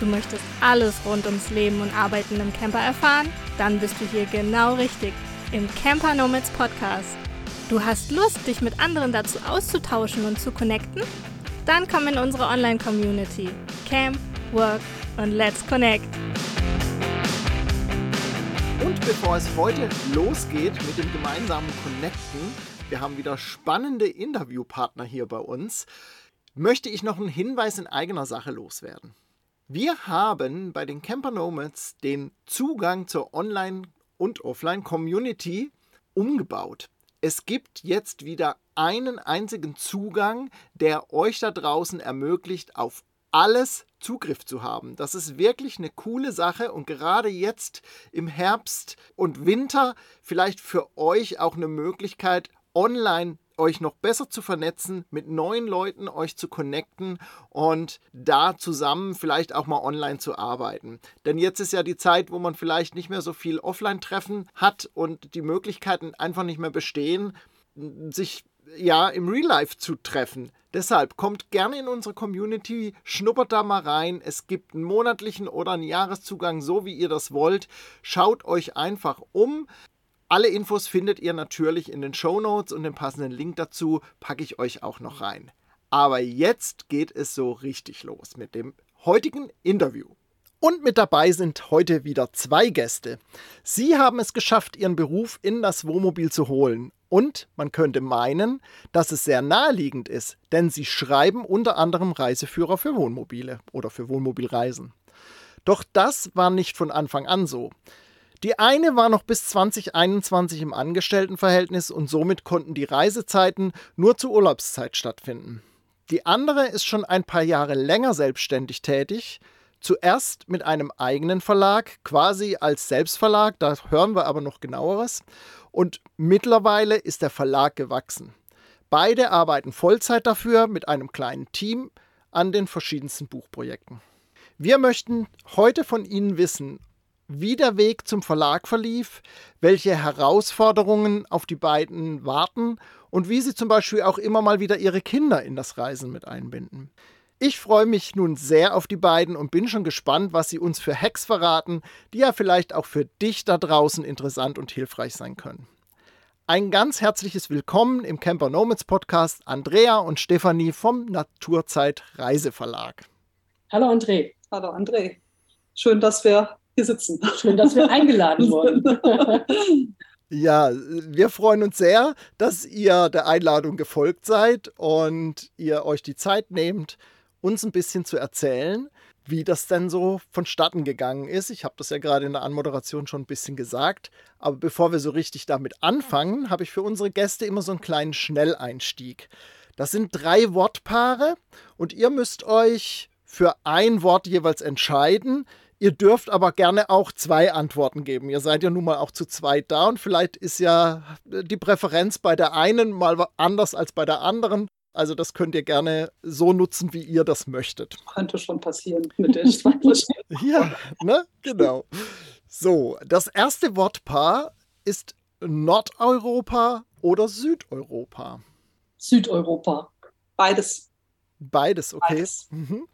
Du möchtest alles rund ums Leben und Arbeiten im Camper erfahren? Dann bist du hier genau richtig im Camper Nomads Podcast. Du hast Lust, dich mit anderen dazu auszutauschen und zu connecten? Dann komm in unsere Online-Community. Camp, Work und Let's Connect. Und bevor es heute losgeht mit dem gemeinsamen Connecten, wir haben wieder spannende Interviewpartner hier bei uns, möchte ich noch einen Hinweis in eigener Sache loswerden. Wir haben bei den Camper Nomads den Zugang zur Online- und Offline-Community umgebaut. Es gibt jetzt wieder einen einzigen Zugang, der euch da draußen ermöglicht, auf alles Zugriff zu haben. Das ist wirklich eine coole Sache und gerade jetzt im Herbst und Winter vielleicht für euch auch eine Möglichkeit, online euch noch besser zu vernetzen, mit neuen Leuten euch zu connecten und da zusammen vielleicht auch mal online zu arbeiten. Denn jetzt ist ja die Zeit, wo man vielleicht nicht mehr so viel Offline-Treffen hat und die Möglichkeiten einfach nicht mehr bestehen, sich ja im Real Life zu treffen. Deshalb kommt gerne in unsere Community, schnuppert da mal rein. Es gibt einen monatlichen oder einen Jahreszugang, so wie ihr das wollt. Schaut euch einfach um. Alle Infos findet ihr natürlich in den Show Notes und den passenden Link dazu packe ich euch auch noch rein. Aber jetzt geht es so richtig los mit dem heutigen Interview. Und mit dabei sind heute wieder zwei Gäste. Sie haben es geschafft, ihren Beruf in das Wohnmobil zu holen. Und man könnte meinen, dass es sehr naheliegend ist, denn sie schreiben unter anderem Reiseführer für Wohnmobile oder für Wohnmobilreisen. Doch das war nicht von Anfang an so. Die eine war noch bis 2021 im Angestelltenverhältnis und somit konnten die Reisezeiten nur zur Urlaubszeit stattfinden. Die andere ist schon ein paar Jahre länger selbstständig tätig, zuerst mit einem eigenen Verlag, quasi als Selbstverlag, da hören wir aber noch genaueres, und mittlerweile ist der Verlag gewachsen. Beide arbeiten Vollzeit dafür mit einem kleinen Team an den verschiedensten Buchprojekten. Wir möchten heute von Ihnen wissen, wie der Weg zum Verlag verlief, welche Herausforderungen auf die beiden warten und wie sie zum Beispiel auch immer mal wieder ihre Kinder in das Reisen mit einbinden. Ich freue mich nun sehr auf die beiden und bin schon gespannt, was sie uns für Hacks verraten, die ja vielleicht auch für dich da draußen interessant und hilfreich sein können. Ein ganz herzliches Willkommen im Camper Nomads Podcast Andrea und Stefanie vom Naturzeit Reiseverlag. Hallo André. Hallo André. Schön, dass wir hier sitzen. Schön, dass wir eingeladen wurden. Ja, wir freuen uns sehr, dass ihr der Einladung gefolgt seid und ihr euch die Zeit nehmt, uns ein bisschen zu erzählen, wie das denn so vonstatten gegangen ist. Ich habe das ja gerade in der Anmoderation schon ein bisschen gesagt. Aber bevor wir so richtig damit anfangen, habe ich für unsere Gäste immer so einen kleinen Schnelleinstieg. Das sind drei Wortpaare und ihr müsst euch für ein Wort jeweils entscheiden. Ihr dürft aber gerne auch zwei Antworten geben. Ihr seid ja nun mal auch zu zweit da und vielleicht ist ja die Präferenz bei der einen mal anders als bei der anderen. Also das könnt ihr gerne so nutzen, wie ihr das möchtet. Könnte schon passieren mit den zwei Ja, ne? Genau. So, das erste Wortpaar ist Nordeuropa oder Südeuropa? Südeuropa. Beides. Beides, okay. Beides. Mhm.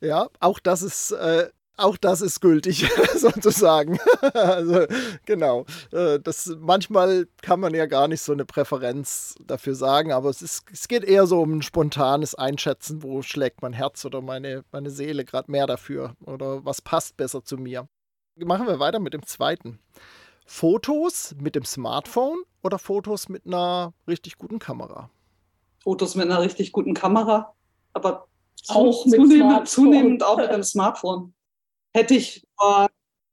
Ja, auch das ist äh, auch das ist gültig, sozusagen. also, genau. Äh, das, manchmal kann man ja gar nicht so eine Präferenz dafür sagen, aber es, ist, es geht eher so um ein spontanes Einschätzen, wo schlägt mein Herz oder meine, meine Seele gerade mehr dafür oder was passt besser zu mir. Machen wir weiter mit dem zweiten. Fotos mit dem Smartphone oder Fotos mit einer richtig guten Kamera? Fotos mit einer richtig guten Kamera, aber auch zunehmend, zunehmend auch mit dem Smartphone hätte ich vor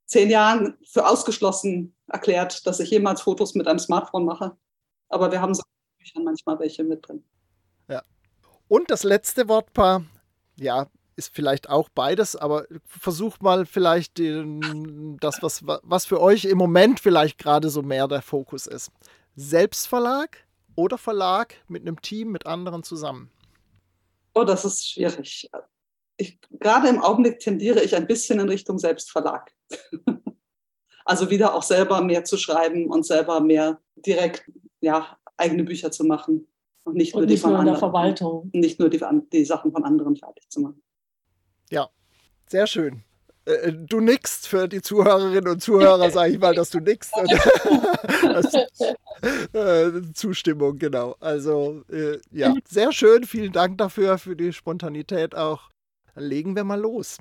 zehn Jahren für ausgeschlossen erklärt, dass ich jemals Fotos mit einem Smartphone mache. Aber wir haben so Büchern manchmal welche mit drin. Ja. Und das letzte Wortpaar, ja, ist vielleicht auch beides, aber versucht mal vielleicht das, was, was für euch im Moment vielleicht gerade so mehr der Fokus ist. Selbstverlag oder Verlag mit einem Team, mit anderen zusammen? Oh, das ist schwierig ich, gerade im Augenblick tendiere ich ein bisschen in Richtung Selbstverlag. also wieder auch selber mehr zu schreiben und selber mehr direkt ja, eigene Bücher zu machen. Und nicht und nur die von nur anderen. Verwaltung. Nicht nur die, die Sachen von anderen fertig zu machen. Ja, Sehr schön. Äh, äh, du nickst für die Zuhörerinnen und Zuhörer, sage ich mal, dass du nickst. äh, Zustimmung, genau. Also, äh, ja, sehr schön. Vielen Dank dafür, für die Spontanität auch. Dann legen wir mal los.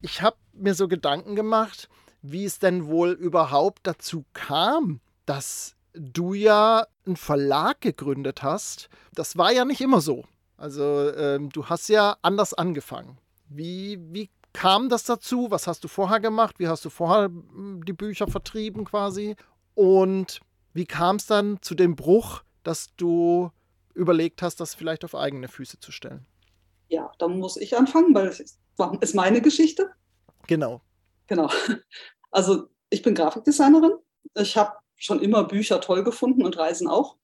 Ich habe mir so Gedanken gemacht, wie es denn wohl überhaupt dazu kam, dass du ja einen Verlag gegründet hast. Das war ja nicht immer so. Also, ähm, du hast ja anders angefangen. Wie, wie kam das dazu? Was hast du vorher gemacht? Wie hast du vorher hm, die Bücher vertrieben quasi? Und wie kam es dann zu dem Bruch, dass du überlegt hast, das vielleicht auf eigene Füße zu stellen? Ja, dann muss ich anfangen, weil es ist meine Geschichte. Genau. Genau. Also ich bin Grafikdesignerin. Ich habe schon immer Bücher toll gefunden und Reisen auch.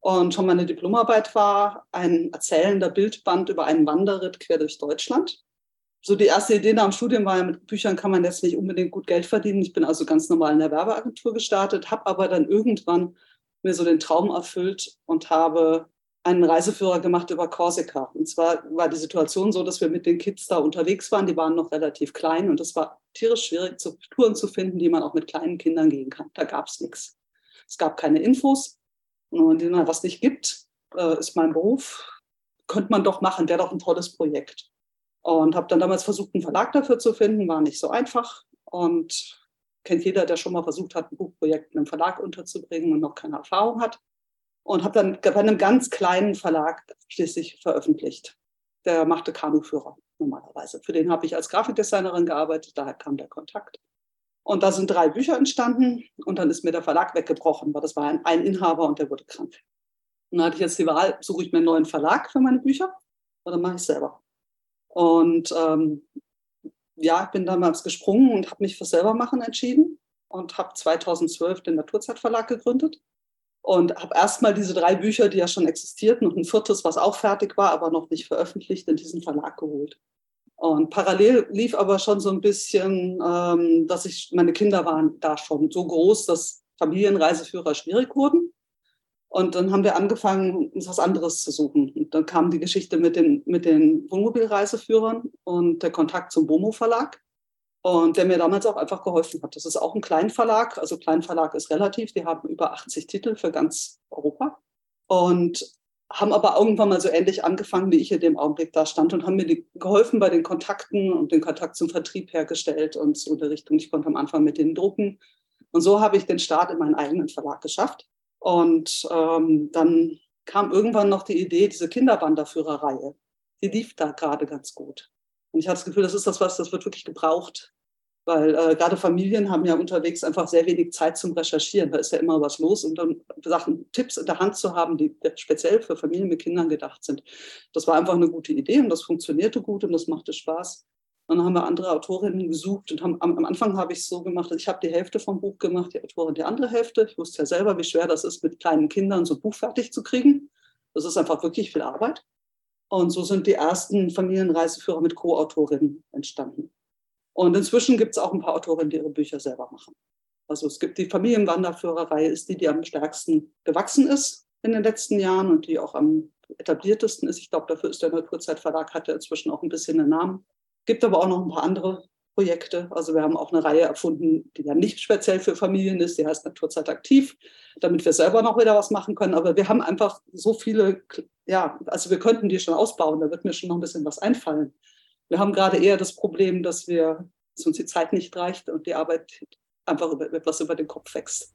Und schon meine Diplomarbeit war ein erzählender Bildband über einen Wanderritt quer durch Deutschland so die erste Idee nach dem Studium war ja, mit Büchern kann man jetzt nicht unbedingt gut Geld verdienen. Ich bin also ganz normal in der Werbeagentur gestartet, habe aber dann irgendwann mir so den Traum erfüllt und habe einen Reiseführer gemacht über Korsika. Und zwar war die Situation so, dass wir mit den Kids da unterwegs waren. Die waren noch relativ klein und es war tierisch schwierig, Touren zu finden, die man auch mit kleinen Kindern gehen kann. Da gab es nichts. Es gab keine Infos. Und was nicht gibt, äh, ist mein Beruf. Könnte man doch machen, wäre doch ein tolles Projekt. Und habe dann damals versucht, einen Verlag dafür zu finden, war nicht so einfach. Und kennt jeder, der schon mal versucht hat, ein Buchprojekt in einem Verlag unterzubringen und noch keine Erfahrung hat. Und habe dann bei einem ganz kleinen Verlag schließlich veröffentlicht. Der machte Kanuführer normalerweise. Für den habe ich als Grafikdesignerin gearbeitet, daher kam der Kontakt. Und da sind drei Bücher entstanden und dann ist mir der Verlag weggebrochen, weil das war ein, ein Inhaber und der wurde krank. Und dann hatte ich jetzt die Wahl, suche ich mir einen neuen Verlag für meine Bücher oder mache ich es selber. Und ähm, ja, ich bin damals gesprungen und habe mich für Selbermachen entschieden und habe 2012 den Naturzeitverlag gegründet und habe erstmal diese drei Bücher, die ja schon existierten und ein viertes, was auch fertig war, aber noch nicht veröffentlicht, in diesen Verlag geholt. Und parallel lief aber schon so ein bisschen, ähm, dass ich, meine Kinder waren da schon so groß, dass Familienreiseführer schwierig wurden. Und dann haben wir angefangen, uns was anderes zu suchen. Und dann kam die Geschichte mit den, mit den Wohnmobilreiseführern und der Kontakt zum Bomo Verlag. Und der mir damals auch einfach geholfen hat. Das ist auch ein Kleinverlag. Also Kleinverlag ist relativ. Die haben über 80 Titel für ganz Europa. Und haben aber irgendwann mal so ähnlich angefangen, wie ich in dem Augenblick da stand und haben mir geholfen bei den Kontakten und den Kontakt zum Vertrieb hergestellt und so in der Richtung. Ich konnte am Anfang mit denen drucken. Und so habe ich den Start in meinen eigenen Verlag geschafft. Und ähm, dann kam irgendwann noch die Idee, diese Kinderwanderführerreihe. Die lief da gerade ganz gut. Und ich hatte das Gefühl, das ist das was, das wird wirklich gebraucht. Weil äh, gerade Familien haben ja unterwegs einfach sehr wenig Zeit zum Recherchieren. Da ist ja immer was los. Und dann Sachen, Tipps in der Hand zu haben, die speziell für Familien mit Kindern gedacht sind. Das war einfach eine gute Idee und das funktionierte gut und das machte Spaß. Und dann haben wir andere Autorinnen gesucht und haben, am, am Anfang habe ich es so gemacht, ich habe die Hälfte vom Buch gemacht, die Autorin die andere Hälfte. Ich wusste ja selber, wie schwer das ist, mit kleinen Kindern so ein Buch fertig zu kriegen. Das ist einfach wirklich viel Arbeit. Und so sind die ersten Familienreiseführer mit Co-Autorinnen entstanden. Und inzwischen gibt es auch ein paar Autorinnen, die ihre Bücher selber machen. Also es gibt die Familienwanderführerreihe, ist die, die am stärksten gewachsen ist in den letzten Jahren und die auch am etabliertesten ist. Ich glaube, dafür ist der Naturzeitverlag, hat ja inzwischen auch ein bisschen einen Namen. Gibt aber auch noch ein paar andere Projekte. Also wir haben auch eine Reihe erfunden, die ja nicht speziell für Familien ist, die heißt Naturzeit aktiv, damit wir selber noch wieder was machen können. Aber wir haben einfach so viele, ja, also wir könnten die schon ausbauen, da wird mir schon noch ein bisschen was einfallen. Wir haben gerade eher das Problem, dass wir, dass uns die Zeit nicht reicht und die Arbeit einfach über, etwas über den Kopf wächst.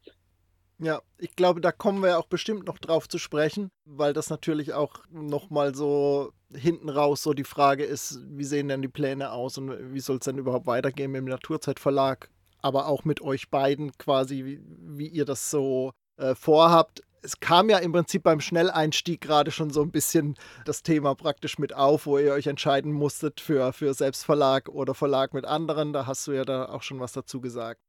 Ja, ich glaube, da kommen wir auch bestimmt noch drauf zu sprechen, weil das natürlich auch nochmal so hinten raus so die Frage ist, wie sehen denn die Pläne aus und wie soll es denn überhaupt weitergehen mit dem Naturzeitverlag, aber auch mit euch beiden quasi, wie, wie ihr das so äh, vorhabt. Es kam ja im Prinzip beim Schnelleinstieg gerade schon so ein bisschen das Thema praktisch mit auf, wo ihr euch entscheiden musstet für, für Selbstverlag oder Verlag mit anderen. Da hast du ja da auch schon was dazu gesagt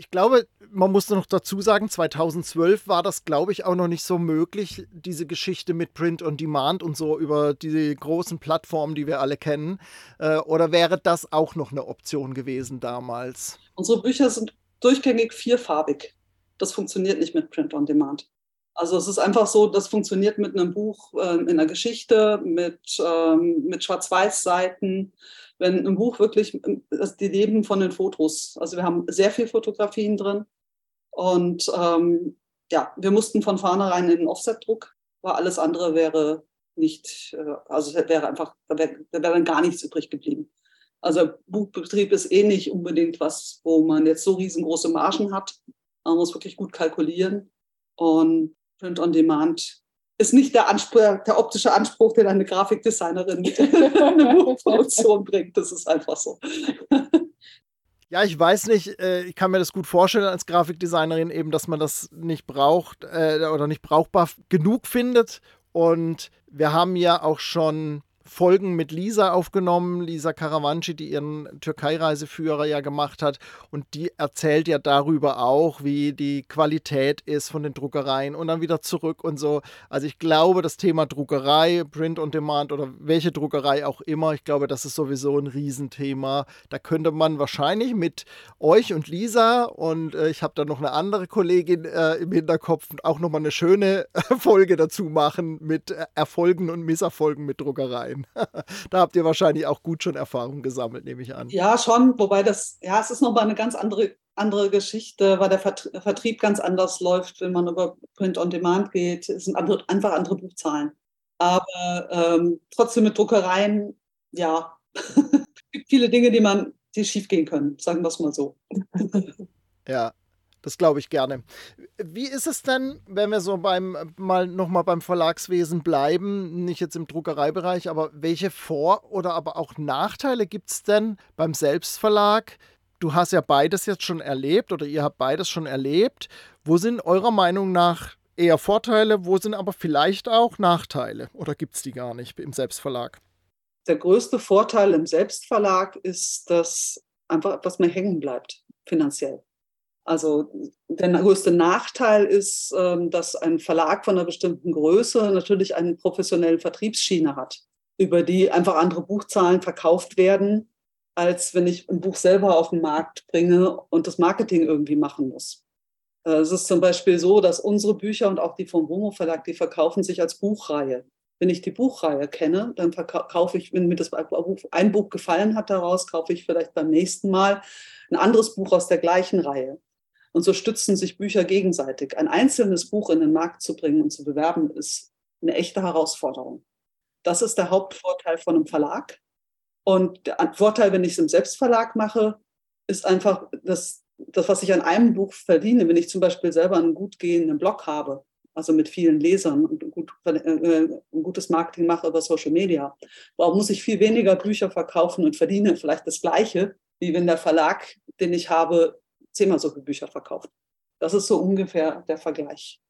ich glaube, man muss noch dazu sagen, 2012 war das, glaube ich, auch noch nicht so möglich, diese Geschichte mit Print on Demand und so über die großen Plattformen, die wir alle kennen. Äh, oder wäre das auch noch eine Option gewesen damals? Unsere Bücher sind durchgängig vierfarbig. Das funktioniert nicht mit Print on Demand. Also es ist einfach so, das funktioniert mit einem Buch äh, in der Geschichte, mit, ähm, mit Schwarz-Weiß-Seiten. Wenn ein Buch wirklich, das, die leben von den Fotos. Also wir haben sehr viel Fotografien drin. Und ähm, ja, wir mussten von vornherein in den Offset-Druck, weil alles andere wäre nicht, äh, also wäre einfach, da wäre wär dann gar nichts übrig geblieben. Also Buchbetrieb ist eh nicht unbedingt was, wo man jetzt so riesengroße Margen hat. Man muss wirklich gut kalkulieren. Und Print on Demand ist nicht der, Anspruch, der optische Anspruch, den eine Grafikdesignerin mit einer Buchproduktion bringt. Das ist einfach so. Ja, ich weiß nicht, äh, ich kann mir das gut vorstellen als Grafikdesignerin eben, dass man das nicht braucht äh, oder nicht brauchbar genug findet. Und wir haben ja auch schon Folgen mit Lisa aufgenommen, Lisa Karawanci, die ihren Türkei-Reiseführer ja gemacht hat. Und die erzählt ja darüber auch, wie die Qualität ist von den Druckereien und dann wieder zurück und so. Also ich glaube, das Thema Druckerei, Print on Demand oder welche Druckerei auch immer, ich glaube, das ist sowieso ein Riesenthema. Da könnte man wahrscheinlich mit euch und Lisa und äh, ich habe da noch eine andere Kollegin äh, im Hinterkopf auch nochmal eine schöne Folge dazu machen mit äh, Erfolgen und Misserfolgen mit Druckereien sein. da habt ihr wahrscheinlich auch gut schon Erfahrung gesammelt, nehme ich an. Ja, schon, wobei das, ja, es ist nochmal eine ganz andere, andere Geschichte, weil der Vertrieb ganz anders läuft, wenn man über Print on Demand geht. Es sind andere, einfach andere Buchzahlen. Aber ähm, trotzdem mit Druckereien, ja, es gibt viele Dinge, die man, die schief gehen können, sagen wir es mal so. ja, das glaube ich gerne. Wie ist es denn, wenn wir so beim mal nochmal beim Verlagswesen bleiben, nicht jetzt im Druckereibereich, aber welche Vor- oder aber auch Nachteile gibt es denn beim Selbstverlag? Du hast ja beides jetzt schon erlebt oder ihr habt beides schon erlebt. Wo sind eurer Meinung nach eher Vorteile, wo sind aber vielleicht auch Nachteile oder gibt es die gar nicht im Selbstverlag? Der größte Vorteil im Selbstverlag ist, dass einfach etwas mehr hängen bleibt, finanziell. Also der größte Nachteil ist, ähm, dass ein Verlag von einer bestimmten Größe natürlich eine professionelle Vertriebsschiene hat, über die einfach andere Buchzahlen verkauft werden, als wenn ich ein Buch selber auf den Markt bringe und das Marketing irgendwie machen muss. Äh, es ist zum Beispiel so, dass unsere Bücher und auch die vom Homo Verlag, die verkaufen sich als Buchreihe. Wenn ich die Buchreihe kenne, dann verkaufe ich, wenn mir das ein Buch gefallen hat daraus, kaufe ich vielleicht beim nächsten Mal ein anderes Buch aus der gleichen Reihe. Und so stützen sich Bücher gegenseitig. Ein einzelnes Buch in den Markt zu bringen und zu bewerben, ist eine echte Herausforderung. Das ist der Hauptvorteil von einem Verlag. Und der Vorteil, wenn ich es im Selbstverlag mache, ist einfach, dass das, was ich an einem Buch verdiene, wenn ich zum Beispiel selber einen gut gehenden Blog habe, also mit vielen Lesern und gut, äh, gutes Marketing mache über Social Media, warum muss ich viel weniger Bücher verkaufen und verdiene vielleicht das Gleiche, wie wenn der Verlag, den ich habe, zehnmal so viele Bücher verkauft. Das ist so ungefähr der Vergleich.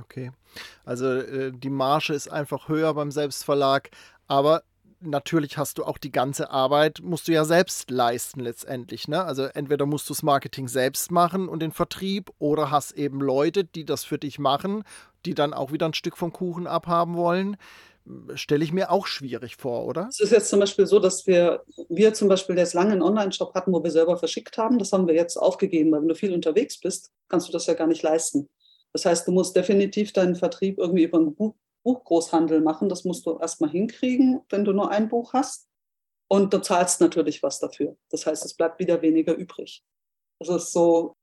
Okay. Also äh, die Marge ist einfach höher beim Selbstverlag, aber natürlich hast du auch die ganze Arbeit, musst du ja selbst leisten letztendlich. Ne? Also entweder musst du das Marketing selbst machen und den Vertrieb oder hast eben Leute, die das für dich machen, die dann auch wieder ein Stück vom Kuchen abhaben wollen stelle ich mir auch schwierig vor, oder? Es ist jetzt zum Beispiel so, dass wir, wir zum Beispiel jetzt lange einen Online-Shop hatten, wo wir selber verschickt haben. Das haben wir jetzt aufgegeben, weil wenn du viel unterwegs bist, kannst du das ja gar nicht leisten. Das heißt, du musst definitiv deinen Vertrieb irgendwie über einen Buch, Buchgroßhandel machen. Das musst du erstmal hinkriegen, wenn du nur ein Buch hast. Und du zahlst natürlich was dafür. Das heißt, es bleibt wieder weniger übrig. Das ist so,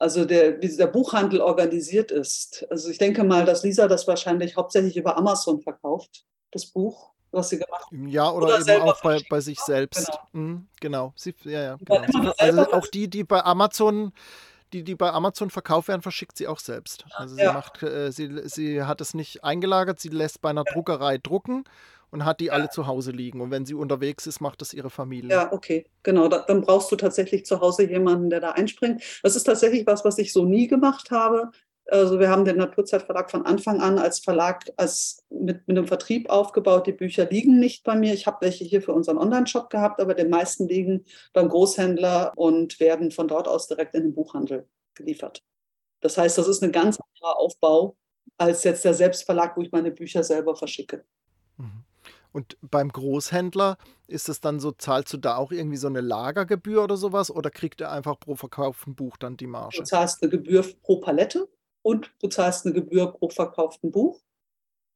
also der, wie der Buchhandel organisiert ist. Also ich denke mal, dass Lisa das wahrscheinlich hauptsächlich über Amazon verkauft das Buch, was sie gemacht hat. Ja, oder, oder eben auch bei, bei sich selbst. Genau. Mhm, genau. Sie, ja, ja, genau. Also auch die, die bei Amazon die, die bei Amazon verkauft werden, verschickt sie auch selbst. Also sie, ja. macht, äh, sie, sie hat es nicht eingelagert, sie lässt bei einer Druckerei drucken und hat die ja. alle zu Hause liegen. Und wenn sie unterwegs ist, macht das ihre Familie. Ja, okay, genau. Da, dann brauchst du tatsächlich zu Hause jemanden, der da einspringt. Das ist tatsächlich was, was ich so nie gemacht habe. Also wir haben den Naturzeitverlag von Anfang an als Verlag, als mit, mit einem Vertrieb aufgebaut. Die Bücher liegen nicht bei mir. Ich habe welche hier für unseren Online-Shop gehabt, aber die meisten liegen beim Großhändler und werden von dort aus direkt in den Buchhandel geliefert. Das heißt, das ist ein ganz anderer Aufbau als jetzt der Selbstverlag, wo ich meine Bücher selber verschicke. Mhm. Und beim Großhändler ist es dann so, zahlst du da auch irgendwie so eine Lagergebühr oder sowas oder kriegt er einfach pro verkauften Buch dann die Marge? Du zahlst eine Gebühr pro Palette und bezahlst eine Gebühr pro verkauften Buch.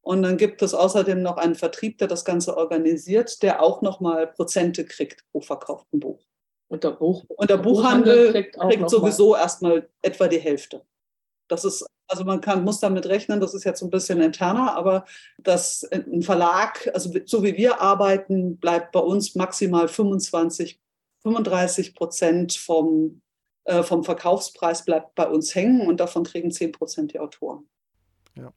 Und dann gibt es außerdem noch einen Vertrieb, der das Ganze organisiert, der auch nochmal Prozente kriegt pro verkauften Buch. Und der, Buch, und der, der Buchhandel, Buchhandel, kriegt, kriegt sowieso erstmal etwa die Hälfte. Das ist, also man kann, muss damit rechnen, das ist jetzt ein bisschen interner, aber dass ein Verlag, also so wie wir arbeiten, bleibt bei uns maximal 25, 35 Prozent vom, äh, vom Verkaufspreis bleibt bei uns hängen und davon kriegen 10 Prozent die Autoren. Ja.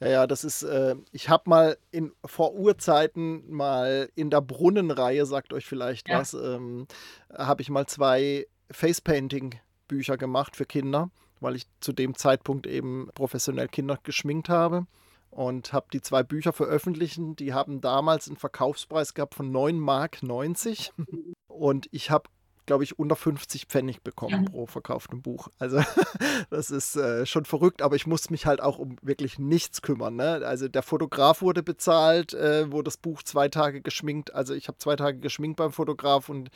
Ja, ja, das ist, äh, ich habe mal in, vor Urzeiten mal in der Brunnenreihe, sagt euch vielleicht ja. was, ähm, habe ich mal zwei Facepainting-Bücher gemacht für Kinder, weil ich zu dem Zeitpunkt eben professionell Kinder geschminkt habe und habe die zwei Bücher veröffentlicht. Die haben damals einen Verkaufspreis gehabt von 9 Mark 90 und ich habe glaube ich, unter 50 Pfennig bekommen ja. pro verkauftem Buch. Also das ist äh, schon verrückt, aber ich muss mich halt auch um wirklich nichts kümmern. Ne? Also der Fotograf wurde bezahlt, äh, wo das Buch zwei Tage geschminkt, also ich habe zwei Tage geschminkt beim Fotograf und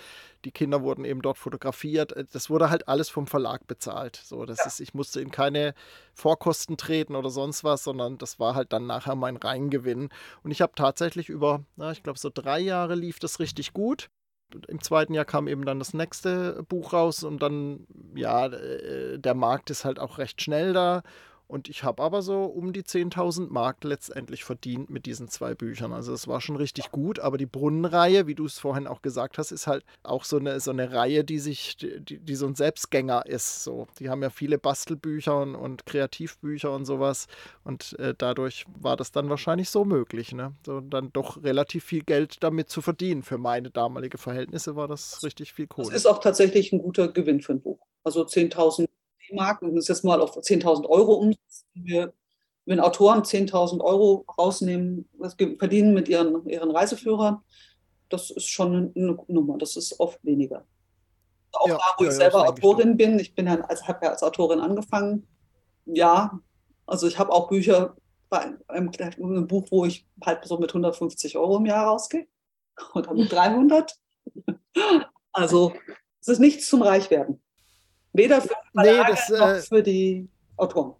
die Kinder wurden eben dort fotografiert. Äh, das wurde halt alles vom Verlag bezahlt. So, das ja. ist, ich musste in keine Vorkosten treten oder sonst was, sondern das war halt dann nachher mein Reingewinn. Und ich habe tatsächlich über, na, ich glaube, so drei Jahre lief das richtig gut im zweiten Jahr kam eben dann das nächste Buch raus und dann, ja, äh, der Markt ist halt auch recht schnell da und ich habe aber so um die 10.000 Mark letztendlich verdient mit diesen zwei Büchern. Also es war schon richtig gut, aber die Brunnenreihe, wie du es vorhin auch gesagt hast, ist halt auch so eine, so eine Reihe, die sich, die, die so ein Selbstgänger ist. So. Die haben ja viele Bastelbücher und, und Kreativbücher und sowas. Und äh, dadurch war das dann wahrscheinlich so möglich. Ne? So dann doch relativ viel Geld damit zu verdienen. Für meine damalige Verhältnisse war das richtig viel Kohle. Das ist auch tatsächlich ein guter Gewinn für ein Buch. Also 10.000 D-Mark, und das jetzt mal auf 10.000 Euro umsetzen, wir, wenn Autoren 10.000 Euro rausnehmen, was verdienen mit ihren, ihren Reiseführern, das ist schon eine Nummer, das ist oft weniger. Auch ja, da, wo ja, ich selber Autorin ich bin, ich bin ja, also habe ja als Autorin angefangen, ja, also ich habe auch Bücher, bei einem, einem, Buch, wo ich halt so mit 150 Euro im Jahr rausgehe oder mit 300. Also es ist nichts zum Reichwerden. Weder für die Verlage nee, das, noch äh, für die Autoren.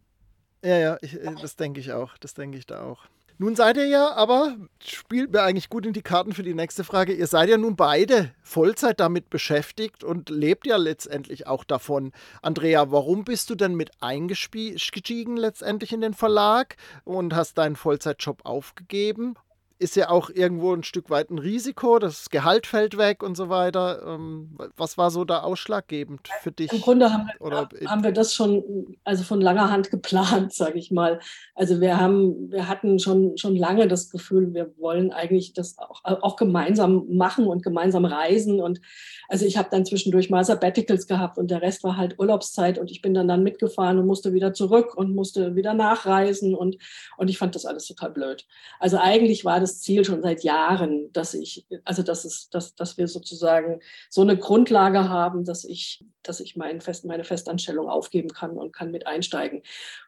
Ja, ja, ich, äh, das denke ich auch. Das denke ich da auch. Nun seid ihr ja, aber spielt mir eigentlich gut in die Karten für die nächste Frage. Ihr seid ja nun beide Vollzeit damit beschäftigt und lebt ja letztendlich auch davon. Andrea, warum bist du denn mit eingestiegen letztendlich in den Verlag und hast deinen Vollzeitjob aufgegeben? Ist ja auch irgendwo ein Stück weit ein Risiko, das Gehalt fällt weg und so weiter. Ähm, was war so da ausschlaggebend für dich? Im Grunde haben wir, Oder, haben wir das schon also von langer Hand geplant, sage ich mal. Also wir haben, wir hatten schon, schon lange das Gefühl, wir wollen eigentlich das auch, auch gemeinsam machen und gemeinsam reisen. Und also ich habe dann zwischendurch mal Sabbaticals gehabt und der Rest war halt Urlaubszeit und ich bin dann dann mitgefahren und musste wieder zurück und musste wieder nachreisen und, und ich fand das alles total blöd. Also eigentlich war das Ziel schon seit Jahren, dass ich, also dass es, dass, dass wir sozusagen so eine Grundlage haben, dass ich, dass ich mein Fest, meine Festanstellung aufgeben kann und kann mit einsteigen.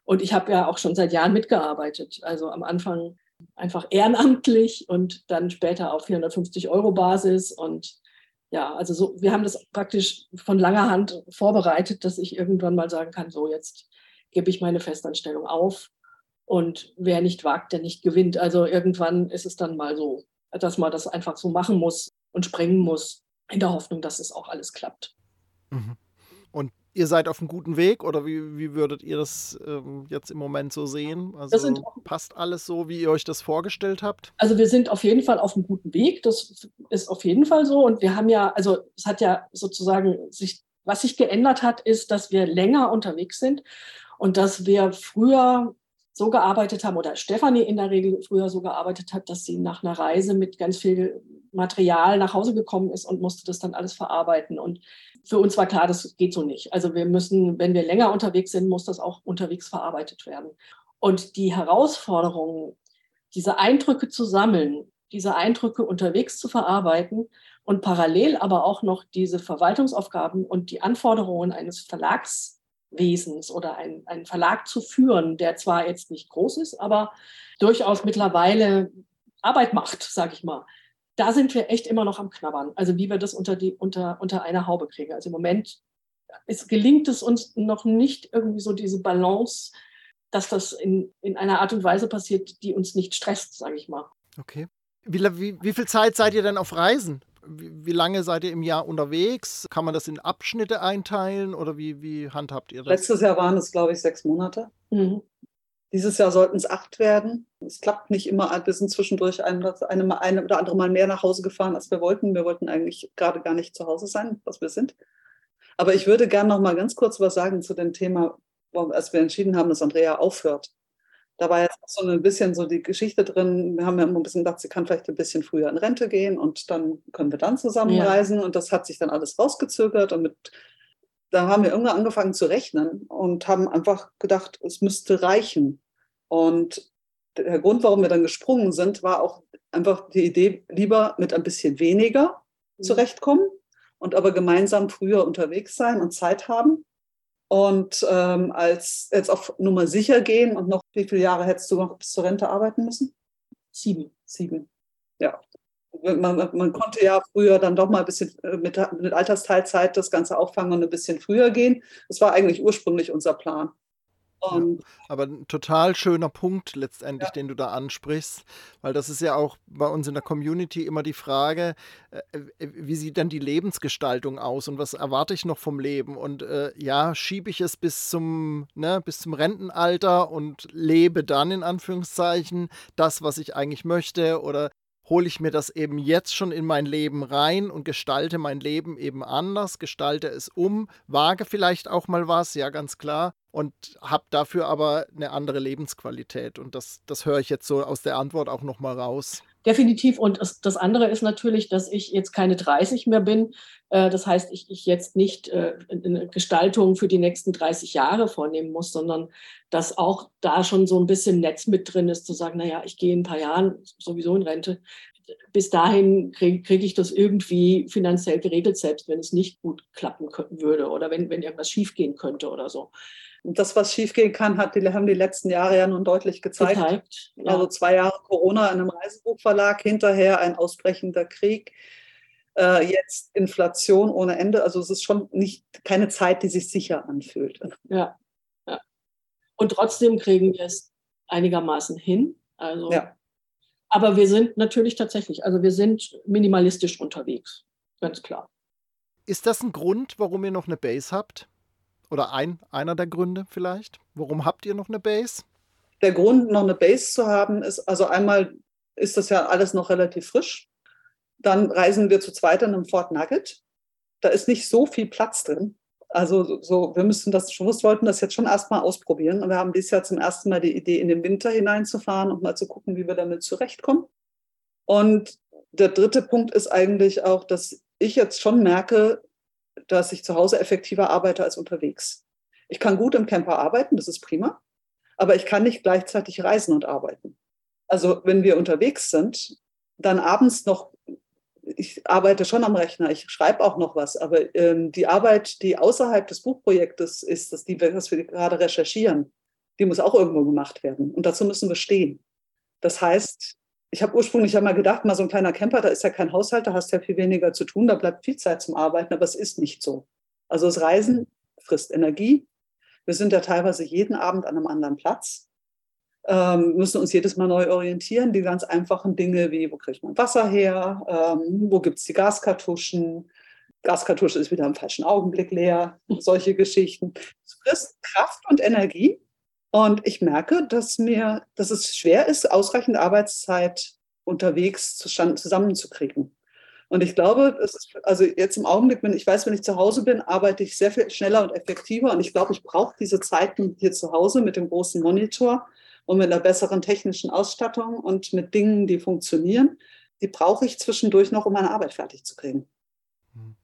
Und ich habe ja auch schon seit Jahren mitgearbeitet. Also am Anfang einfach ehrenamtlich und dann später auf 450 Euro Basis und ja, also so, wir haben das praktisch von langer Hand vorbereitet, dass ich irgendwann mal sagen kann, so jetzt gebe ich meine Festanstellung auf und wer nicht wagt, der nicht gewinnt. Also irgendwann ist es dann mal so, dass man das einfach so machen muss und springen muss, in der Hoffnung, dass es auch alles klappt. Mhm. Und ihr seid auf einem guten Weg oder wie, wie würdet ihr das ähm, jetzt im Moment so sehen? Also sind, passt alles so, wie ihr euch das vorgestellt habt? Also wir sind auf jeden Fall auf einem guten Weg. Das ist auf jeden Fall so. Und wir haben ja, also es hat ja sozusagen sich, was sich geändert hat, ist, dass wir länger unterwegs sind und dass wir früher so gearbeitet haben oder Stefanie in der Regel früher so gearbeitet hat, dass sie nach einer Reise mit ganz viel Material nach Hause gekommen ist und musste das dann alles verarbeiten. Und für uns war klar, das geht so nicht. Also wir müssen, wenn wir länger unterwegs sind, muss das auch unterwegs verarbeitet werden. Und die Herausforderung, diese Eindrücke zu sammeln, diese Eindrücke unterwegs zu verarbeiten und parallel aber auch noch diese Verwaltungsaufgaben und die Anforderungen eines Verlags Wesens oder einen, Verlag zu führen, der zwar jetzt nicht groß ist, aber durchaus mittlerweile Arbeit macht, sage ich mal. Da sind wir echt immer noch am Knabbern. Also wie wir das unter, die, unter, unter eine Haube kriegen. Also im Moment es gelingt es uns noch nicht irgendwie so diese Balance dass das in, in einer Art und Weise passiert, die uns nicht stresst, sage ich mal. Okay. Wie, wie, wie viel Zeit seid ihr denn auf Reisen? Wie, wie, lange seid ihr im Jahr unterwegs? Kann man das in Abschnitte einteilen oder wie, wie handhabt ihr das? Letztes Jahr waren es, glaube ich, sechs Monate. Mhm. Dieses Jahr sollten es acht werden. Es klappt nicht immer. Wir sind zwischendurch ein, eine, eine oder andere Mal mehr nach Hause gefahren, als wir wollten. Wir wollten eigentlich gerade gar nicht zu Hause sein, was wir sind. Aber ich würde gerne noch mal ganz kurz was sagen zu dem Thema, als wir entschieden haben, dass Andrea aufhört. Da war jetzt so ein bisschen so die Geschichte drin. Wir haben ja immer ein bisschen gedacht, sie kann vielleicht ein bisschen früher in Rente gehen und dann können wir dann zusammenreisen. Ja. Und das hat sich dann alles rausgezögert. Und mit, da haben wir irgendwann angefangen zu rechnen und haben einfach gedacht, es müsste reichen. Und der Grund, warum wir dann gesprungen sind, war auch einfach die Idee, lieber mit ein bisschen weniger mhm. zurechtkommen und aber gemeinsam früher unterwegs sein und Zeit haben und ähm, als jetzt auf Nummer sicher gehen und noch, wie viele Jahre hättest du noch bis zur Rente arbeiten müssen? Sieben. Sieben, ja. Man, man konnte ja früher dann doch mal ein bisschen äh, mit, mit Altersteilzeit das Ganze auffangen und ein bisschen früher gehen. Das war eigentlich ursprünglich unser Plan. Ja, aber ein total schöner Punkt letztendlich, ja. den du da ansprichst, weil das ist ja auch bei uns in der Community immer die Frage, äh, äh, wie sieht denn die Lebensgestaltung aus und was erwarte ich noch vom Leben? Und äh, ja, schiebe ich es bis zum, ne, bis zum Rentenalter und lebe dann in Anführungszeichen das, was ich eigentlich möchte oder hole ich mir das eben jetzt schon in mein Leben rein und gestalte mein Leben eben anders, gestalte es um, wage vielleicht auch mal was, ja ganz klar, und habe dafür aber eine andere Lebensqualität. Und das, das höre ich jetzt so aus der Antwort auch nochmal raus. Definitiv. Und das, das, andere ist natürlich, dass ich jetzt keine 30 mehr bin. Äh, das heißt, ich, ich jetzt nicht äh, eine Gestaltung für die nächsten 30 Jahre vornehmen muss, sondern dass auch da schon so ein bisschen Netz mit drin ist, zu sagen, naja, ich gehe in ein paar Jahren sowieso in Rente. Bis dahin kriege krieg ich das irgendwie finanziell geregelt, selbst wenn es nicht gut klappen würde oder wenn, wenn irgendwas schiefgehen könnte oder so. Und das, was schiefgehen kann, hat die, haben die letzten Jahre ja nun deutlich gezeigt. gezeigt ja. Also zwei Jahre Corona in einem Reisebuchverlag, hinterher ein ausbrechender Krieg, äh, jetzt Inflation ohne Ende. Also es ist schon nicht keine Zeit, die sich sicher anfühlt. Ja, ja. Und trotzdem kriegen wir es einigermaßen hin. Also, ja. Aber wir sind natürlich tatsächlich, also wir sind minimalistisch unterwegs, ganz klar. Ist das ein Grund, warum ihr noch eine Base habt? Oder ein, einer der Gründe vielleicht? Warum habt ihr noch eine Base? Der Grund, noch eine Base zu haben, ist, also einmal ist das ja alles noch relativ frisch. Dann reisen wir zu zweit in einem Fort Nugget. Da ist nicht so viel Platz drin. Also so, wir müssen das schon, wollten das jetzt schon erstmal ausprobieren. Und wir haben dieses Jahr zum ersten Mal die Idee, in den Winter hineinzufahren und mal zu gucken, wie wir damit zurechtkommen. Und der dritte Punkt ist eigentlich auch, dass ich jetzt schon merke, dass ich zu Hause effektiver arbeite als unterwegs. Ich kann gut im Camper arbeiten, das ist prima, aber ich kann nicht gleichzeitig reisen und arbeiten. Also wenn wir unterwegs sind, dann abends noch, ich arbeite schon am Rechner, ich schreibe auch noch was, aber ähm, die Arbeit, die außerhalb des Buchprojektes ist, dass die, was wir gerade recherchieren, die muss auch irgendwo gemacht werden. Und dazu müssen wir stehen. Das heißt, ich habe ursprünglich ja mal gedacht, mal so ein kleiner Camper, da ist ja kein Haushalt, da hast ja viel weniger zu tun, da bleibt viel Zeit zum Arbeiten, aber es ist nicht so. Also das Reisen frisst Energie. Wir sind ja teilweise jeden Abend an einem anderen Platz, ähm, müssen uns jedes Mal neu orientieren. Die ganz einfachen Dinge wie, wo kriegt man Wasser her, ähm, wo gibt es die Gaskartuschen, Gaskartusche ist wieder im falschen Augenblick leer, solche Geschichten. Es frisst Kraft und Energie und ich merke, dass mir, dass es schwer ist, ausreichend Arbeitszeit unterwegs zusammenzukriegen. Und ich glaube, ist, also jetzt im Augenblick, wenn ich weiß, wenn ich zu Hause bin, arbeite ich sehr viel schneller und effektiver. Und ich glaube, ich brauche diese Zeiten hier zu Hause mit dem großen Monitor und mit einer besseren technischen Ausstattung und mit Dingen, die funktionieren. Die brauche ich zwischendurch noch, um meine Arbeit fertig zu kriegen.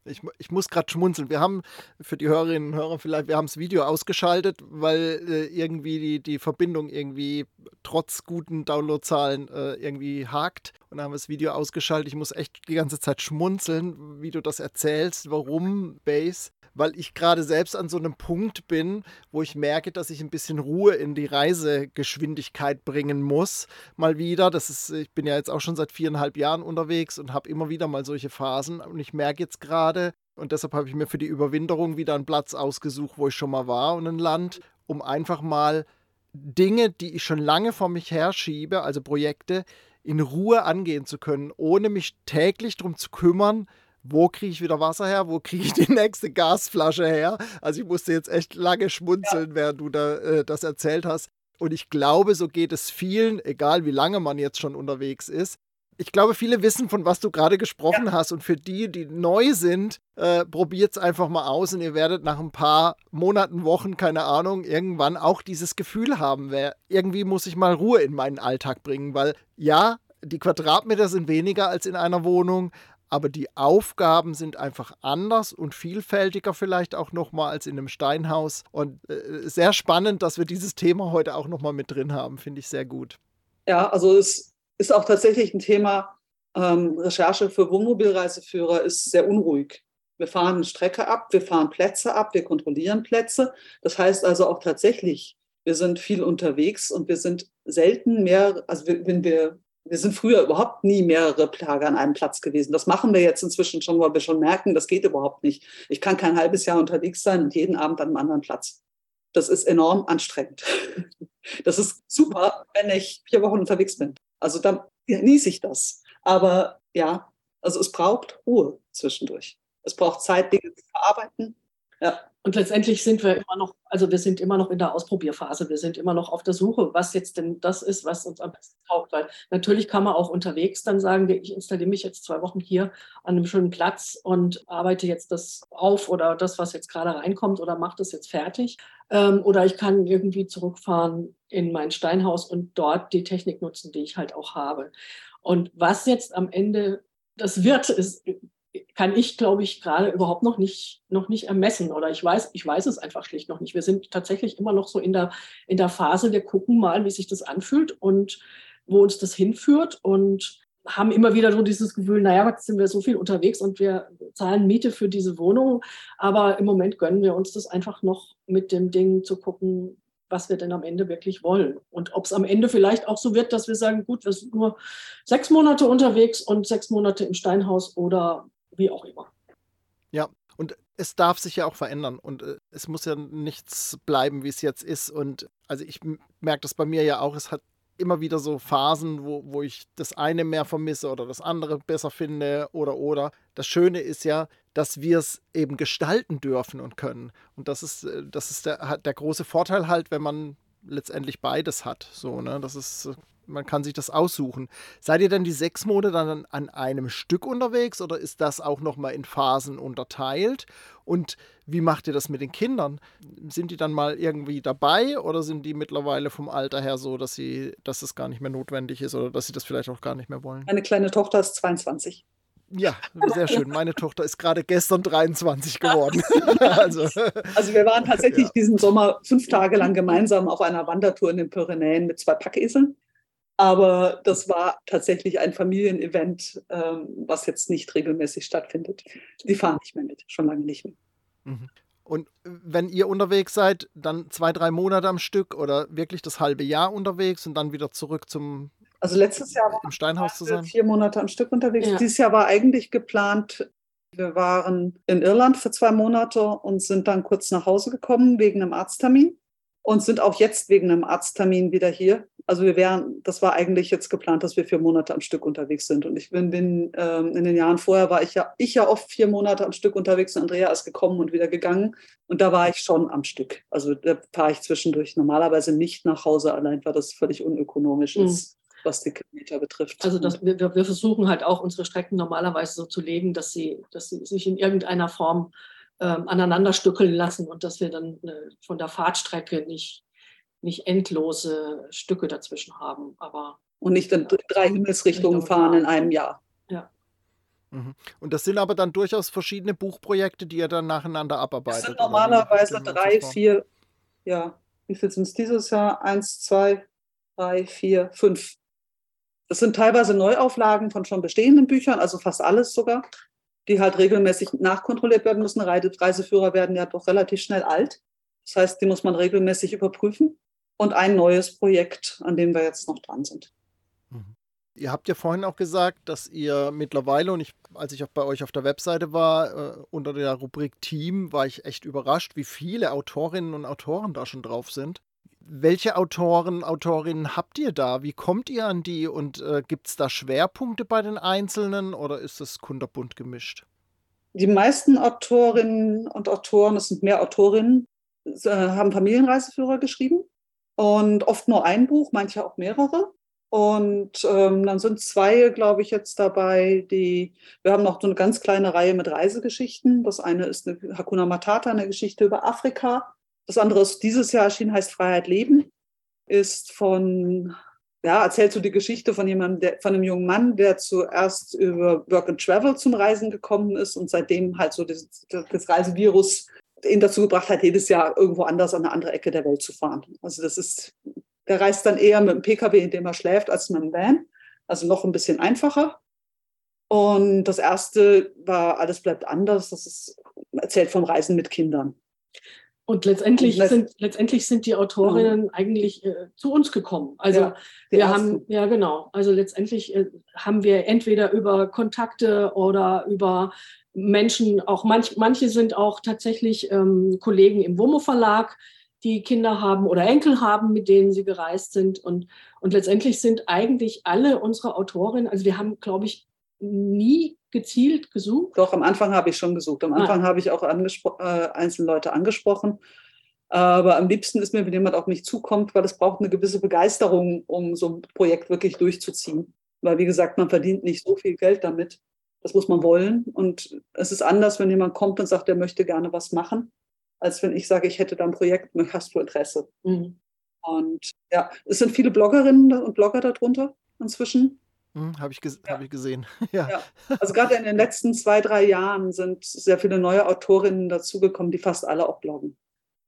Ich, ich muss gerade schmunzeln. Wir haben für die Hörerinnen und Hörer vielleicht, wir haben das Video ausgeschaltet, weil äh, irgendwie die, die Verbindung irgendwie trotz guten Downloadzahlen äh, irgendwie hakt. Und dann haben wir das Video ausgeschaltet. Ich muss echt die ganze Zeit schmunzeln, wie du das erzählst, warum Base weil ich gerade selbst an so einem Punkt bin, wo ich merke, dass ich ein bisschen Ruhe in die Reisegeschwindigkeit bringen muss. Mal wieder. Das ist, ich bin ja jetzt auch schon seit viereinhalb Jahren unterwegs und habe immer wieder mal solche Phasen. Und ich merke jetzt gerade, und deshalb habe ich mir für die Überwinterung wieder einen Platz ausgesucht, wo ich schon mal war und ein Land, um einfach mal Dinge, die ich schon lange vor mich herschiebe, also Projekte, in Ruhe angehen zu können, ohne mich täglich darum zu kümmern, wo kriege ich wieder Wasser her, wo kriege ich die nächste Gasflasche her. Also ich musste jetzt echt lange schmunzeln, ja. während du da, äh, das erzählt hast. Und ich glaube, so geht es vielen, egal wie lange man jetzt schon unterwegs ist. Ich glaube, viele wissen, von was du gerade gesprochen ja. hast. Und für die, die neu sind, äh, probiert es einfach mal aus und ihr werdet nach ein paar Monaten, Wochen, keine Ahnung, irgendwann auch dieses Gefühl haben, wer, irgendwie muss ich mal Ruhe in meinen Alltag bringen, weil ja, die Quadratmeter sind weniger als in einer Wohnung, aber die Aufgaben sind einfach anders und vielfältiger vielleicht auch nochmal als in einem Steinhaus. Und äh, sehr spannend, dass wir dieses Thema heute auch nochmal mit drin haben, finde ich sehr gut. Ja, also es ist auch tatsächlich ein Thema, ähm, Recherche für Wohnmobilreiseführer ist sehr unruhig. Wir fahren Strecke ab, wir fahren Plätze ab, wir kontrollieren Plätze. Das heißt also auch tatsächlich, wir sind viel unterwegs und wir sind selten mehr, also wenn wir wir sind früher überhaupt nie mehrere Tage an einem Platz gewesen. Das machen wir jetzt inzwischen schon, weil wir schon merken, das geht überhaupt nicht. Ich kann kein halbes Jahr unterwegs sein und jeden Abend an einem anderen Platz. Das ist enorm anstrengend. Das ist super, wenn ich vier Wochen unterwegs bin. Also dann genieße ich das. Aber ja, also es braucht Ruhe zwischendurch. Es braucht Zeit, Dinge zu verarbeiten. Ja. Und letztendlich sind wir immer noch, also wir sind immer noch in der Ausprobierphase. Wir sind immer noch auf der Suche, was jetzt denn das ist, was uns am besten taugt. Weil natürlich kann man auch unterwegs dann sagen, ich installiere mich jetzt zwei Wochen hier an einem schönen Platz und arbeite jetzt das auf oder das, was jetzt gerade reinkommt oder mache das jetzt fertig. Ähm, oder ich kann irgendwie zurückfahren in mein Steinhaus und dort die Technik nutzen, die ich halt auch habe. Und was jetzt am Ende das wird, ist kann ich, glaube ich, gerade überhaupt noch nicht, noch nicht ermessen oder ich weiß, ich weiß es einfach schlicht noch nicht. Wir sind tatsächlich immer noch so in der, in der Phase, wir gucken mal, wie sich das anfühlt und wo uns das hinführt und haben immer wieder so dieses Gefühl, naja, jetzt sind wir so viel unterwegs und wir zahlen Miete für diese Wohnung, aber im Moment gönnen wir uns das einfach noch mit dem Ding zu gucken, was wir denn am Ende wirklich wollen. Und ob es am Ende vielleicht auch so wird, dass wir sagen, gut, wir sind nur sechs Monate unterwegs und sechs Monate im Steinhaus oder wie auch immer. Ja, und es darf sich ja auch verändern und äh, es muss ja nichts bleiben, wie es jetzt ist. Und also ich merke das bei mir ja auch, es hat immer wieder so Phasen, wo, wo ich das eine mehr vermisse oder das andere besser finde oder oder. Das Schöne ist ja, dass wir es eben gestalten dürfen und können. Und das ist, äh, das ist der, der große Vorteil halt, wenn man letztendlich beides hat. So, ne? Das ist äh, man kann sich das aussuchen. Seid ihr denn die sechs Monate dann an einem Stück unterwegs oder ist das auch nochmal in Phasen unterteilt? Und wie macht ihr das mit den Kindern? Sind die dann mal irgendwie dabei oder sind die mittlerweile vom Alter her so, dass sie, dass es gar nicht mehr notwendig ist oder dass sie das vielleicht auch gar nicht mehr wollen? Meine kleine Tochter ist 22. Ja, sehr schön. Meine Tochter ist gerade gestern 23 geworden. also. also wir waren tatsächlich ja. diesen Sommer fünf Tage lang gemeinsam auf einer Wandertour in den Pyrenäen mit zwei Packeseln. Aber das war tatsächlich ein Familienevent, ähm, was jetzt nicht regelmäßig stattfindet. Die fahren nicht mehr mit, schon lange nicht mehr. Mhm. Und wenn ihr unterwegs seid, dann zwei, drei Monate am Stück oder wirklich das halbe Jahr unterwegs und dann wieder zurück zum also letztes Jahr im Steinhaus zu sein? Vier Monate am Stück unterwegs. Ja. Dieses Jahr war eigentlich geplant, wir waren in Irland für zwei Monate und sind dann kurz nach Hause gekommen wegen einem Arzttermin und sind auch jetzt wegen einem Arzttermin wieder hier. Also wir wären, das war eigentlich jetzt geplant, dass wir vier Monate am Stück unterwegs sind. Und ich bin, bin ähm, in den Jahren vorher war ich ja, ich ja oft vier Monate am Stück unterwegs und Andrea ist gekommen und wieder gegangen. Und da war ich schon am Stück. Also da fahre ich zwischendurch normalerweise nicht nach Hause allein, weil das völlig unökonomisch mhm. ist was die Kilometer betrifft. Also das, wir, wir, versuchen halt auch unsere Strecken normalerweise so zu legen, dass sie, dass sie sich in irgendeiner Form ähm, aneinander stückeln lassen und dass wir dann äh, von der Fahrtstrecke nicht, nicht endlose Stücke dazwischen haben. Aber und nicht in drei Himmelsrichtungen fahren in einem Jahr. Ja. Mhm. Und das sind aber dann durchaus verschiedene Buchprojekte, die ihr dann nacheinander abarbeitet. Das sind normalerweise drei, vier, ja, wie viel sind es dieses Jahr? Eins, zwei, drei, vier, fünf. Das sind teilweise Neuauflagen von schon bestehenden Büchern, also fast alles sogar die halt regelmäßig nachkontrolliert werden müssen. Reiseführer werden ja doch relativ schnell alt. Das heißt, die muss man regelmäßig überprüfen. Und ein neues Projekt, an dem wir jetzt noch dran sind. Mhm. Ihr habt ja vorhin auch gesagt, dass ihr mittlerweile, und ich, als ich auch bei euch auf der Webseite war, äh, unter der Rubrik Team, war ich echt überrascht, wie viele Autorinnen und Autoren da schon drauf sind. Welche Autoren, Autorinnen habt ihr da? Wie kommt ihr an die und äh, gibt es da Schwerpunkte bei den Einzelnen oder ist es kunterbunt gemischt? Die meisten Autorinnen und Autoren, es sind mehr Autorinnen, äh, haben Familienreiseführer geschrieben und oft nur ein Buch, manche auch mehrere. Und ähm, dann sind zwei, glaube ich, jetzt dabei, die, wir haben noch so eine ganz kleine Reihe mit Reisegeschichten. Das eine ist eine Hakuna Matata, eine Geschichte über Afrika. Das andere ist dieses Jahr erschienen, heißt Freiheit Leben, ist von, ja, erzählt so die Geschichte von jemandem, der, von einem jungen Mann, der zuerst über Work and Travel zum Reisen gekommen ist und seitdem halt so das, das Reisevirus ihn dazu gebracht hat, jedes Jahr irgendwo anders an eine andere Ecke der Welt zu fahren. Also das ist der reist dann eher mit dem Pkw, in dem er schläft, als mit dem Van. Also noch ein bisschen einfacher. Und das erste war Alles bleibt anders. Das ist erzählt vom Reisen mit Kindern. Und letztendlich, Und sind, letztendlich sind die Autorinnen ja. eigentlich äh, zu uns gekommen. Also ja, wir ersten. haben, ja genau, also letztendlich äh, haben wir entweder über Kontakte oder über Menschen, auch manch, manche sind auch tatsächlich ähm, Kollegen im WOMO Verlag, die Kinder haben oder Enkel haben, mit denen sie gereist sind. Und, und letztendlich sind eigentlich alle unsere Autorinnen, also wir haben, glaube ich, nie gezielt gesucht. Doch, am Anfang habe ich schon gesucht. Am Anfang ah. habe ich auch äh, einzelne Leute angesprochen. Aber am liebsten ist mir, wenn jemand auf mich zukommt, weil es braucht eine gewisse Begeisterung, um so ein Projekt wirklich durchzuziehen. Weil, wie gesagt, man verdient nicht so viel Geld damit. Das muss man wollen. Und es ist anders, wenn jemand kommt und sagt, er möchte gerne was machen als wenn ich sage, ich hätte da ein Projekt, hast du Interesse. Mhm. Und ja, es sind viele Bloggerinnen und Blogger darunter inzwischen. Hm, Habe ich, ges ja. hab ich gesehen. ja. ja. Also gerade in den letzten zwei, drei Jahren sind sehr viele neue Autorinnen dazugekommen, die fast alle auch bloggen.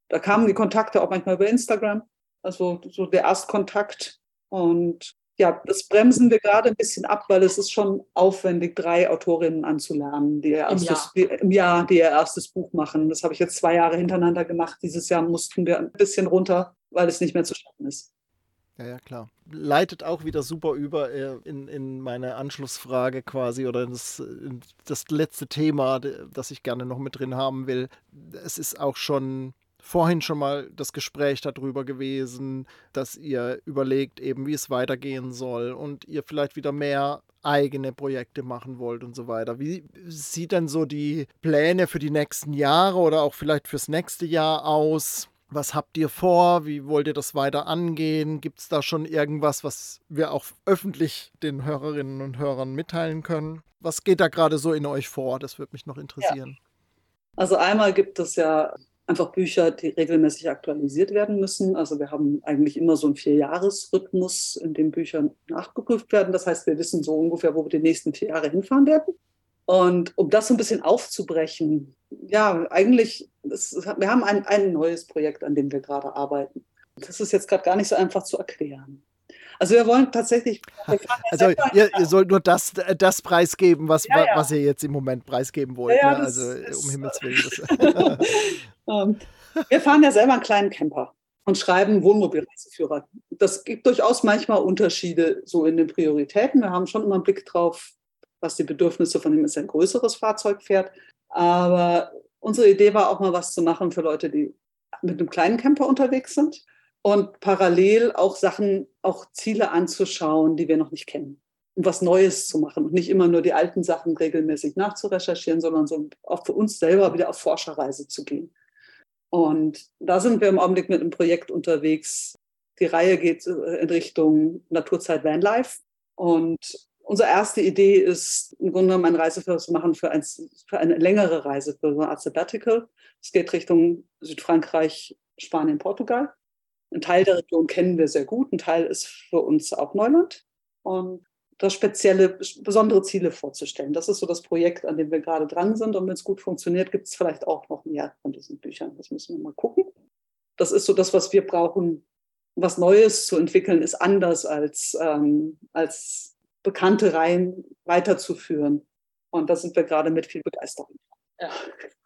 Da kamen die Kontakte auch manchmal über Instagram, also so der Erstkontakt. Und ja, das bremsen wir gerade ein bisschen ab, weil es ist schon aufwendig, drei Autorinnen anzulernen, die ihr erstes, Jahr. Die, im Jahr, die ihr erstes Buch machen. Das habe ich jetzt zwei Jahre hintereinander gemacht. Dieses Jahr mussten wir ein bisschen runter, weil es nicht mehr zu schaffen ist. Ja, ja, klar. Leitet auch wieder super über äh, in, in meine Anschlussfrage quasi oder das, das letzte Thema, das ich gerne noch mit drin haben will. Es ist auch schon vorhin schon mal das Gespräch darüber gewesen, dass ihr überlegt eben, wie es weitergehen soll und ihr vielleicht wieder mehr eigene Projekte machen wollt und so weiter. Wie sieht denn so die Pläne für die nächsten Jahre oder auch vielleicht fürs nächste Jahr aus? Was habt ihr vor? Wie wollt ihr das weiter angehen? Gibt es da schon irgendwas, was wir auch öffentlich den Hörerinnen und Hörern mitteilen können? Was geht da gerade so in euch vor? Das würde mich noch interessieren. Ja. Also einmal gibt es ja einfach Bücher, die regelmäßig aktualisiert werden müssen. Also wir haben eigentlich immer so einen Vierjahresrhythmus, in dem Bücher nachgeprüft werden. Das heißt, wir wissen so ungefähr, wo wir die nächsten vier Jahre hinfahren werden. Und um das so ein bisschen aufzubrechen, ja, eigentlich, das, wir haben ein, ein neues Projekt, an dem wir gerade arbeiten. Das ist jetzt gerade gar nicht so einfach zu erklären. Also wir wollen tatsächlich. Wir also ihr, ihr, sollt nur das, das preisgeben, was, ja, ja. was ihr jetzt im Moment preisgeben wollt. Ja, ne? Also um Himmels Willen. Ähm, wir fahren ja selber einen kleinen Camper und schreiben Wohnmobilreiseführer. Das gibt durchaus manchmal Unterschiede so in den Prioritäten. Wir haben schon immer einen Blick drauf, was die Bedürfnisse von dem ist, ein größeres Fahrzeug fährt. Aber unsere Idee war auch mal was zu machen für Leute, die mit einem kleinen Camper unterwegs sind und parallel auch Sachen, auch Ziele anzuschauen, die wir noch nicht kennen, um was Neues zu machen und nicht immer nur die alten Sachen regelmäßig nachzurecherchieren, sondern so auch für uns selber wieder auf Forscherreise zu gehen. Und da sind wir im Augenblick mit einem Projekt unterwegs. Die Reihe geht äh, in Richtung Naturzeit Vanlife. Und unsere erste Idee ist, im Grunde genommen einen Reiseführer zu machen für, ein, für eine längere Reise, für so eine Art Sabbatical. Es geht Richtung Südfrankreich, Spanien, Portugal. Ein Teil der Region kennen wir sehr gut, ein Teil ist für uns auch Neuland. Und das spezielle, besondere Ziele vorzustellen. Das ist so das Projekt, an dem wir gerade dran sind. Und wenn es gut funktioniert, gibt es vielleicht auch noch mehr von diesen Büchern. Das müssen wir mal gucken. Das ist so das, was wir brauchen. Was Neues zu entwickeln, ist anders als, ähm, als bekannte Reihen weiterzuführen. Und da sind wir gerade mit viel Begeisterung. Ja.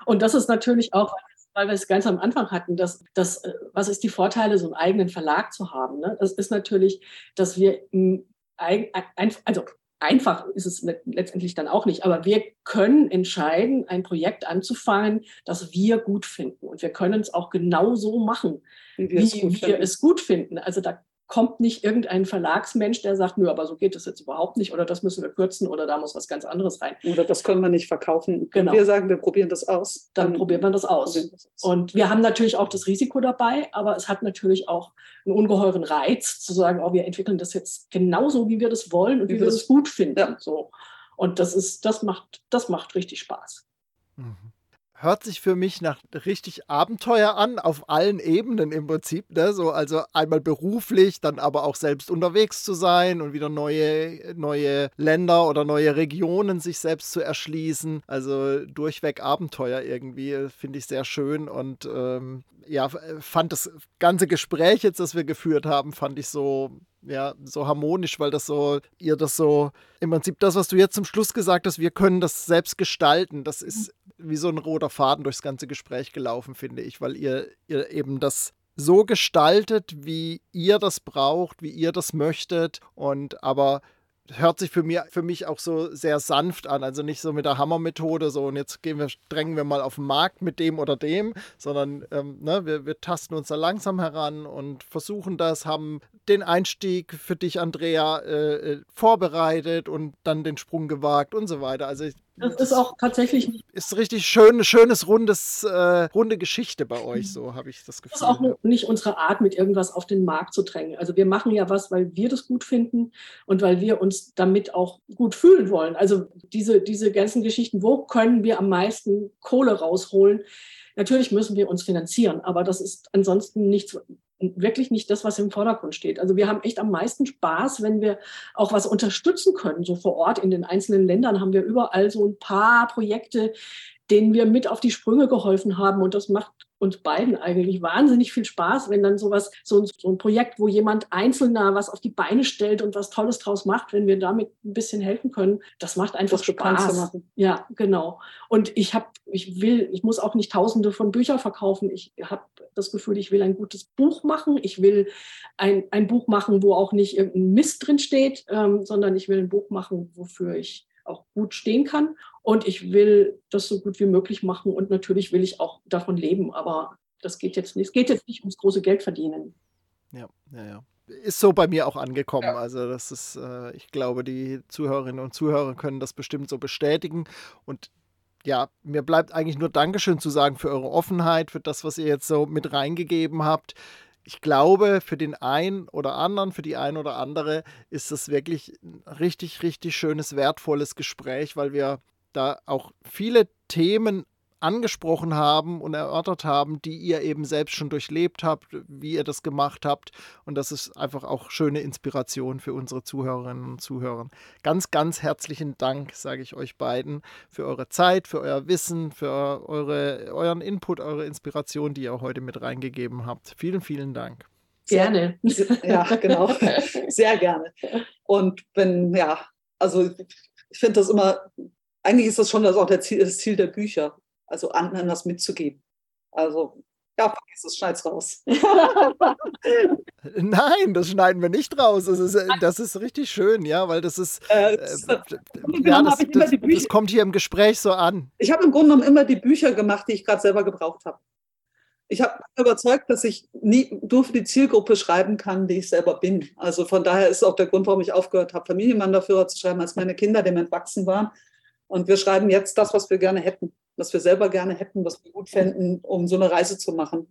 Und das ist natürlich auch weil wir es ganz am Anfang hatten, dass, dass, äh, was ist die Vorteile, so einen eigenen Verlag zu haben? Ne? Das ist natürlich, dass wir also einfach ist es letztendlich dann auch nicht. Aber wir können entscheiden, ein Projekt anzufangen, das wir gut finden. Und wir können es auch genau so machen, wie wir, wie es, gut wir es gut finden. Also da kommt nicht irgendein Verlagsmensch, der sagt, nö, aber so geht das jetzt überhaupt nicht oder das müssen wir kürzen oder da muss was ganz anderes rein. Oder das können wir nicht verkaufen. Genau. wir sagen, wir probieren das aus. Dann, dann probieren wir das aus. Das aus. Und wir haben natürlich auch das Risiko dabei, aber es hat natürlich auch einen ungeheuren Reiz zu sagen, oh, wir entwickeln das jetzt genauso, wie wir das wollen und wie, wie wir das gut finden. Ja. So. Und das ist, das macht, das macht richtig Spaß. Mhm hört sich für mich nach richtig Abenteuer an, auf allen Ebenen im Prinzip. Ne? So, also einmal beruflich, dann aber auch selbst unterwegs zu sein und wieder neue, neue Länder oder neue Regionen sich selbst zu erschließen. Also durchweg Abenteuer irgendwie, finde ich sehr schön und ähm, ja, fand das ganze Gespräch jetzt, das wir geführt haben, fand ich so ja, so harmonisch, weil das so, ihr das so, im Prinzip das, was du jetzt zum Schluss gesagt hast, wir können das selbst gestalten, das ist wie so ein roter Faden durchs ganze Gespräch gelaufen, finde ich, weil ihr, ihr eben das so gestaltet, wie ihr das braucht, wie ihr das möchtet. Und aber hört sich für, mir, für mich auch so sehr sanft an. Also nicht so mit der Hammermethode, so und jetzt gehen wir, drängen wir mal auf den Markt mit dem oder dem, sondern ähm, ne, wir, wir tasten uns da langsam heran und versuchen das, haben den Einstieg für dich, Andrea, äh, äh vorbereitet und dann den Sprung gewagt und so weiter. Also ich, das ist auch tatsächlich. Ist richtig schön, schönes, rundes, äh, runde Geschichte bei euch, so habe ich das Gefühl. Das ist auch nicht unsere Art, mit irgendwas auf den Markt zu drängen. Also wir machen ja was, weil wir das gut finden und weil wir uns damit auch gut fühlen wollen. Also diese, diese ganzen Geschichten, wo können wir am meisten Kohle rausholen? Natürlich müssen wir uns finanzieren, aber das ist ansonsten nichts, wirklich nicht das, was im Vordergrund steht. Also wir haben echt am meisten Spaß, wenn wir auch was unterstützen können. So vor Ort in den einzelnen Ländern haben wir überall so ein paar Projekte, denen wir mit auf die Sprünge geholfen haben. Und das macht uns beiden eigentlich wahnsinnig viel Spaß, wenn dann sowas, so ein, so ein Projekt, wo jemand Einzelner was auf die Beine stellt und was Tolles draus macht, wenn wir damit ein bisschen helfen können, das macht einfach das Spaß. Ja, genau. Und ich habe, ich will, ich muss auch nicht Tausende von Büchern verkaufen. Ich habe das Gefühl, ich will ein gutes Buch machen. Ich will ein, ein Buch machen, wo auch nicht irgendein Mist drin steht, ähm, sondern ich will ein Buch machen, wofür ich auch gut stehen kann. Und ich will das so gut wie möglich machen. Und natürlich will ich auch davon leben. Aber das geht jetzt nicht. Es geht jetzt nicht ums große Geld verdienen. Ja, ja, ja. Ist so bei mir auch angekommen. Ja. Also, das ist, äh, ich glaube, die Zuhörerinnen und Zuhörer können das bestimmt so bestätigen. Und ja, mir bleibt eigentlich nur Dankeschön zu sagen für eure Offenheit, für das, was ihr jetzt so mit reingegeben habt ich glaube, für den einen oder anderen, für die ein oder andere ist das wirklich ein richtig, richtig schönes, wertvolles Gespräch, weil wir da auch viele Themen angesprochen haben und erörtert haben, die ihr eben selbst schon durchlebt habt, wie ihr das gemacht habt. Und das ist einfach auch schöne Inspiration für unsere Zuhörerinnen und Zuhörer. Ganz, ganz herzlichen Dank, sage ich euch beiden, für eure Zeit, für euer Wissen, für eure, euren Input, eure Inspiration, die ihr heute mit reingegeben habt. Vielen, vielen Dank. Gerne. Ja, genau. Sehr gerne. Und wenn, ja, also ich finde das immer, eigentlich ist das schon das auch Ziel, das Ziel der Bücher also anderen das mitzugeben. Also ja, vergiss es, schneid's raus. Nein, das schneiden wir nicht raus. Das ist, äh, das ist richtig schön, ja, weil das ist. Äh, das, äh, ja, das, das, das, kommt hier im Gespräch so an. Ich habe im Grunde genommen immer die Bücher gemacht, die ich gerade selber gebraucht habe. Ich habe überzeugt, dass ich nie nur für die Zielgruppe schreiben kann, die ich selber bin. Also von daher ist auch der Grund, warum ich aufgehört habe, Familienmandaführer zu schreiben, als meine Kinder dem entwachsen waren. Und wir schreiben jetzt das, was wir gerne hätten was wir selber gerne hätten, was wir gut fänden, um so eine Reise zu machen.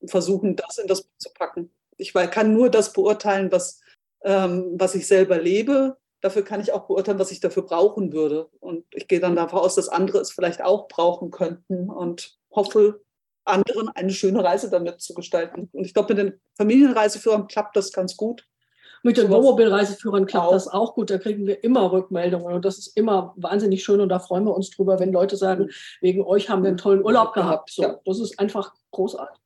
Und versuchen, das in das Buch zu packen. Ich kann nur das beurteilen, was, ähm, was ich selber lebe. Dafür kann ich auch beurteilen, was ich dafür brauchen würde. Und ich gehe dann davon aus, dass andere es vielleicht auch brauchen könnten und hoffe, anderen eine schöne Reise damit zu gestalten. Und ich glaube, mit den Familienreiseführern klappt das ganz gut. Mit den Wohnmobilreiseführern klappt auch. das auch gut. Da kriegen wir immer Rückmeldungen und das ist immer wahnsinnig schön und da freuen wir uns drüber, wenn Leute sagen, wegen euch haben wir einen tollen Urlaub gehabt. So, ja. Das ist einfach großartig.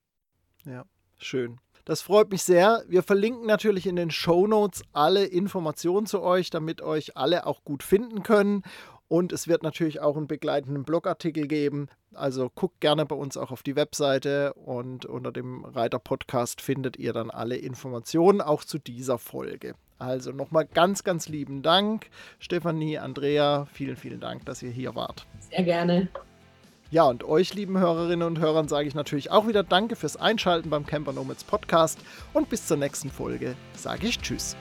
Ja, schön. Das freut mich sehr. Wir verlinken natürlich in den Show Notes alle Informationen zu euch, damit euch alle auch gut finden können. Und es wird natürlich auch einen begleitenden Blogartikel geben. Also guckt gerne bei uns auch auf die Webseite und unter dem Reiter Podcast findet ihr dann alle Informationen auch zu dieser Folge. Also nochmal ganz, ganz lieben Dank, Stefanie, Andrea, vielen, vielen Dank, dass ihr hier wart. Sehr gerne. Ja, und euch, lieben Hörerinnen und Hörern, sage ich natürlich auch wieder Danke fürs Einschalten beim Camper Nomads Podcast und bis zur nächsten Folge sage ich Tschüss.